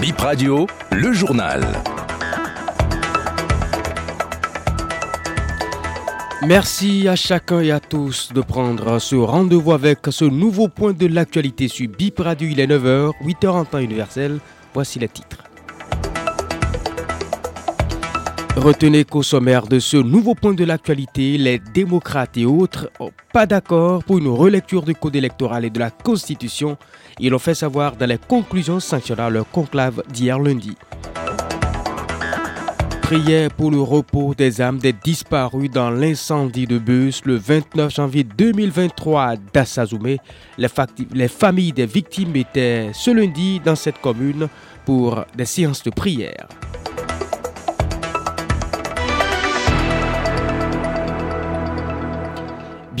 Bip Radio, le journal. Merci à chacun et à tous de prendre ce rendez-vous avec ce nouveau point de l'actualité sur Bip Radio. Il est 9h, 8h en temps universel. Voici les titres. Retenez qu'au sommaire de ce nouveau point de l'actualité, les démocrates et autres n'ont pas d'accord pour une relecture du code électoral et de la Constitution. Ils l'ont fait savoir dans les conclusions sanctionnant leur conclave d'hier lundi. Prière pour le repos des âmes des disparus dans l'incendie de bus le 29 janvier 2023 à Dassazoumé. Les familles des victimes étaient ce lundi dans cette commune pour des séances de prière.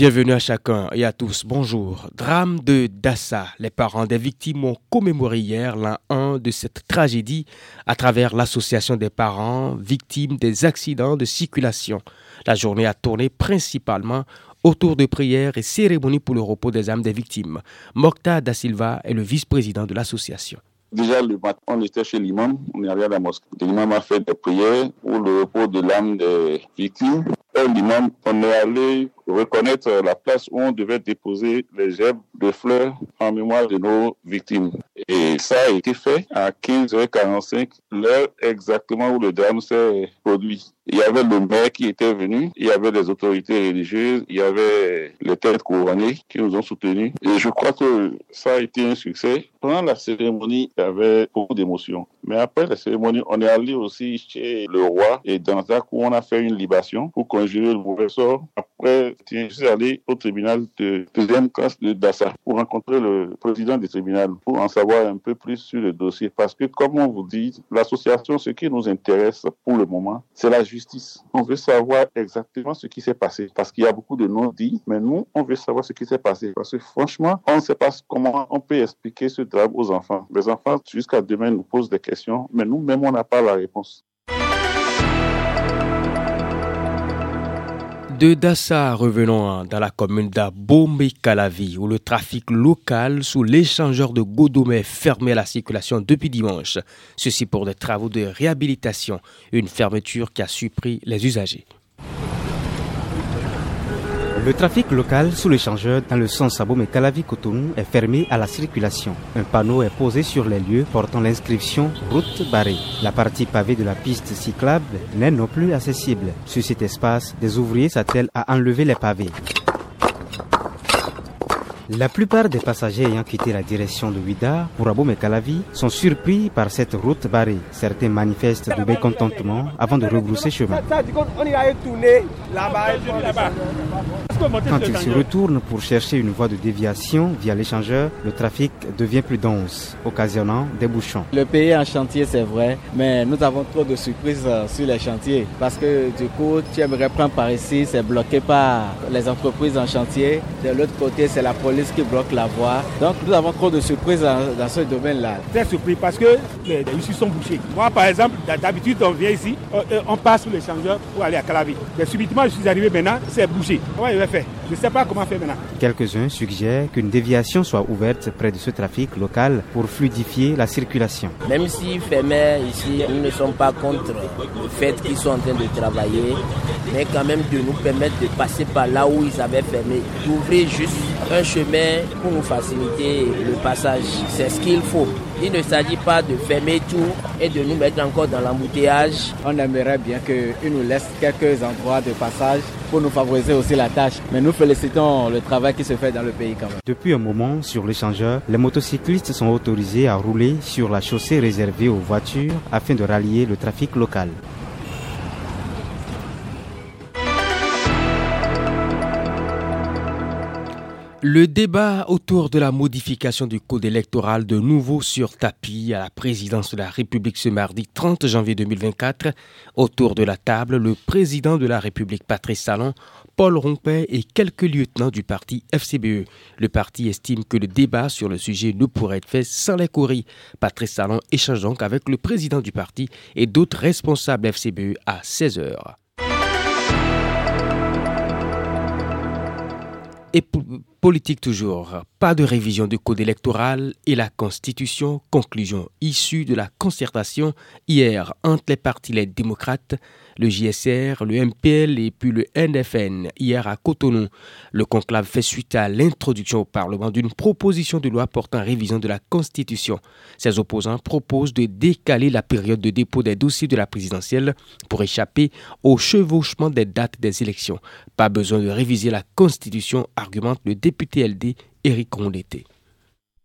Bienvenue à chacun et à tous. Bonjour. Drame de Dassa. Les parents des victimes ont commémoré hier l'un 1 de cette tragédie à travers l'association des parents victimes des accidents de circulation. La journée a tourné principalement autour de prières et cérémonies pour le repos des âmes des victimes. Mokta Da Silva est le vice-président de l'association. Déjà, le matin, on était chez l'imam, on est arrivé à la mosquée. L'imam a fait des prières pour le repos de l'âme des victimes. Et l'imam, on est allé reconnaître la place où on devait déposer les gemmes de fleurs en mémoire de nos victimes. Et ça a été fait à 15h45, l'heure exactement où le drame s'est produit. Il y avait le maire qui était venu, il y avait les autorités religieuses, il y avait les têtes couronnées qui nous ont soutenus. Et je crois que ça a été un succès. Pendant la cérémonie, il y avait beaucoup d'émotions. Mais après la cérémonie, on est allé aussi chez le roi et dans un coup, on a fait une libation pour conjurer le sort. Après, je suis allé au tribunal de deuxième classe de Dassa pour rencontrer le président du tribunal pour en savoir un peu plus sur le dossier. Parce que, comme on vous dit, l'association, ce qui nous intéresse pour le moment, c'est la justice. On veut savoir exactement ce qui s'est passé. Parce qu'il y a beaucoup de non-dits, mais nous, on veut savoir ce qui s'est passé. Parce que franchement, on ne sait pas comment on peut expliquer ce drame aux enfants. Les enfants, jusqu'à demain, nous posent des questions, mais nous-mêmes, on n'a pas la réponse. De Dassa, revenons dans la commune d'Abomey-Calavi, où le trafic local sous l'échangeur de Godomé fermé la circulation depuis dimanche. Ceci pour des travaux de réhabilitation, une fermeture qui a surpris les usagers. Le trafic local sous l'échangeur dans le sens Abomey Calavi Cotonou est fermé à la circulation. Un panneau est posé sur les lieux portant l'inscription route barrée. La partie pavée de la piste cyclable n'est non plus accessible. Sur cet espace, des ouvriers s'attellent à enlever les pavés. La plupart des passagers ayant quitté la direction de Ouida pour Abomey Calavi sont surpris par cette route barrée. Certains manifestent de mécontentement avant de rebrousser chemin. Quand ils se retournent pour chercher une voie de déviation via l'échangeur, le trafic devient plus dense, occasionnant des bouchons. Le pays est en chantier, c'est vrai, mais nous avons trop de surprises sur les chantiers parce que du coup, tu aimerais prendre par ici, c'est bloqué par les entreprises en chantier. De l'autre côté, c'est la police qui bloque la voie. Donc nous avons trop de surprises dans, ce domaine-là. Très surpris parce que les, issues sont bouchées. Moi, par exemple, d'habitude, on vient ici, on, passe sur l'échangeur pour aller à Calavi. Mais subitement, je suis arrivé maintenant, c'est bouché. Je ne sais pas comment faire maintenant. Quelques-uns suggèrent qu'une déviation soit ouverte près de ce trafic local pour fluidifier la circulation. Même si fermé ici, nous ne sommes pas contre le fait qu'ils sont en train de travailler, mais quand même de nous permettre de passer par là où ils avaient fermé, d'ouvrir juste un chemin pour nous faciliter le passage. C'est ce qu'il faut. Il ne s'agit pas de fermer tout et de nous mettre encore dans l'embouteillage. On aimerait bien qu'ils nous laissent quelques endroits de passage pour nous favoriser aussi la tâche. Mais nous félicitons le travail qui se fait dans le pays quand même. Depuis un moment, sur l'échangeur, les motocyclistes sont autorisés à rouler sur la chaussée réservée aux voitures afin de rallier le trafic local. Le débat autour de la modification du code électoral de nouveau sur tapis à la présidence de la République ce mardi 30 janvier 2024. Autour de la table, le président de la République Patrice Salon, Paul Rompet et quelques lieutenants du parti FCBE. Le parti estime que le débat sur le sujet ne pourrait être fait sans les courriers. Patrice Salon échange donc avec le président du parti et d'autres responsables FCBE à 16 heures. Et politique toujours. Pas de révision du code électoral et la Constitution. Conclusion issue de la concertation hier entre les partis les démocrates le JSR, le MPL et puis le NFN hier à Cotonou. Le conclave fait suite à l'introduction au Parlement d'une proposition de loi portant révision de la Constitution. Ses opposants proposent de décaler la période de dépôt des dossiers de la présidentielle pour échapper au chevauchement des dates des élections. Pas besoin de réviser la Constitution, argumente le député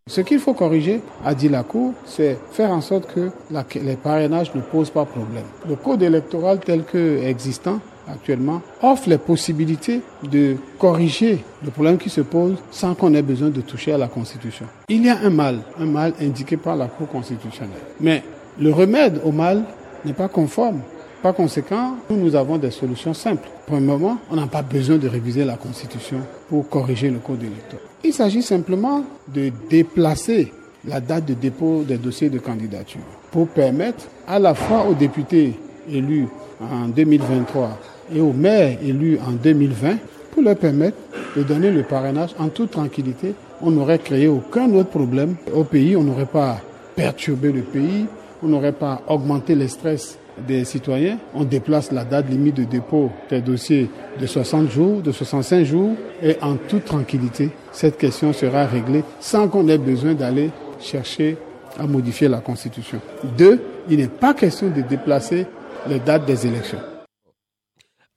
Ce qu'il faut corriger, a dit la Cour, c'est faire en sorte que les parrainages ne posent pas problème. Le code électoral tel que existant actuellement offre les possibilités de corriger le problème qui se pose sans qu'on ait besoin de toucher à la Constitution. Il y a un mal, un mal indiqué par la Cour constitutionnelle. Mais le remède au mal n'est pas conforme par conséquent, nous, nous avons des solutions simples. Moment, on n'a pas besoin de réviser la Constitution pour corriger le code électoral. Il s'agit simplement de déplacer la date de dépôt des dossiers de candidature pour permettre à la fois aux députés élus en 2023 et aux maires élus en 2020 pour leur permettre de donner le parrainage en toute tranquillité. On n'aurait créé aucun autre problème au pays, on n'aurait pas perturbé le pays, on n'aurait pas augmenté le stress des citoyens, on déplace la date limite de dépôt des dossiers de 60 jours, de 65 jours, et en toute tranquillité, cette question sera réglée sans qu'on ait besoin d'aller chercher à modifier la Constitution. Deux, il n'est pas question de déplacer les dates des élections.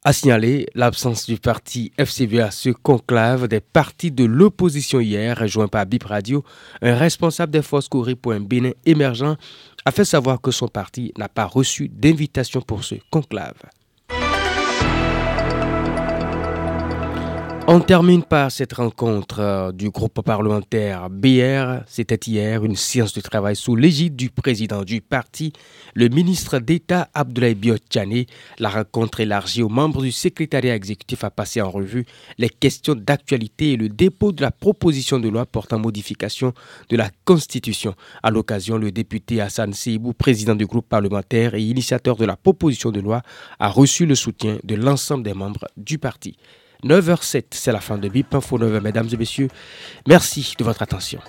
A signaler l'absence du parti FCV à ce conclave des partis de l'opposition hier, rejoint par Bip Radio, un responsable des forces courir pour un Bénin émergent a fait savoir que son parti n'a pas reçu d'invitation pour ce conclave. On termine par cette rencontre euh, du groupe parlementaire BR. C'était hier une séance de travail sous l'égide du président du parti, le ministre d'État Abdoulaye Biotchane. La rencontre élargie aux membres du secrétariat exécutif a passé en revue les questions d'actualité et le dépôt de la proposition de loi portant modification de la Constitution. À l'occasion, le député Hassan Seibou, président du groupe parlementaire et initiateur de la proposition de loi, a reçu le soutien de l'ensemble des membres du parti. 9h07, c'est la fin de BIP Info 9 mesdames et messieurs. Merci de votre attention.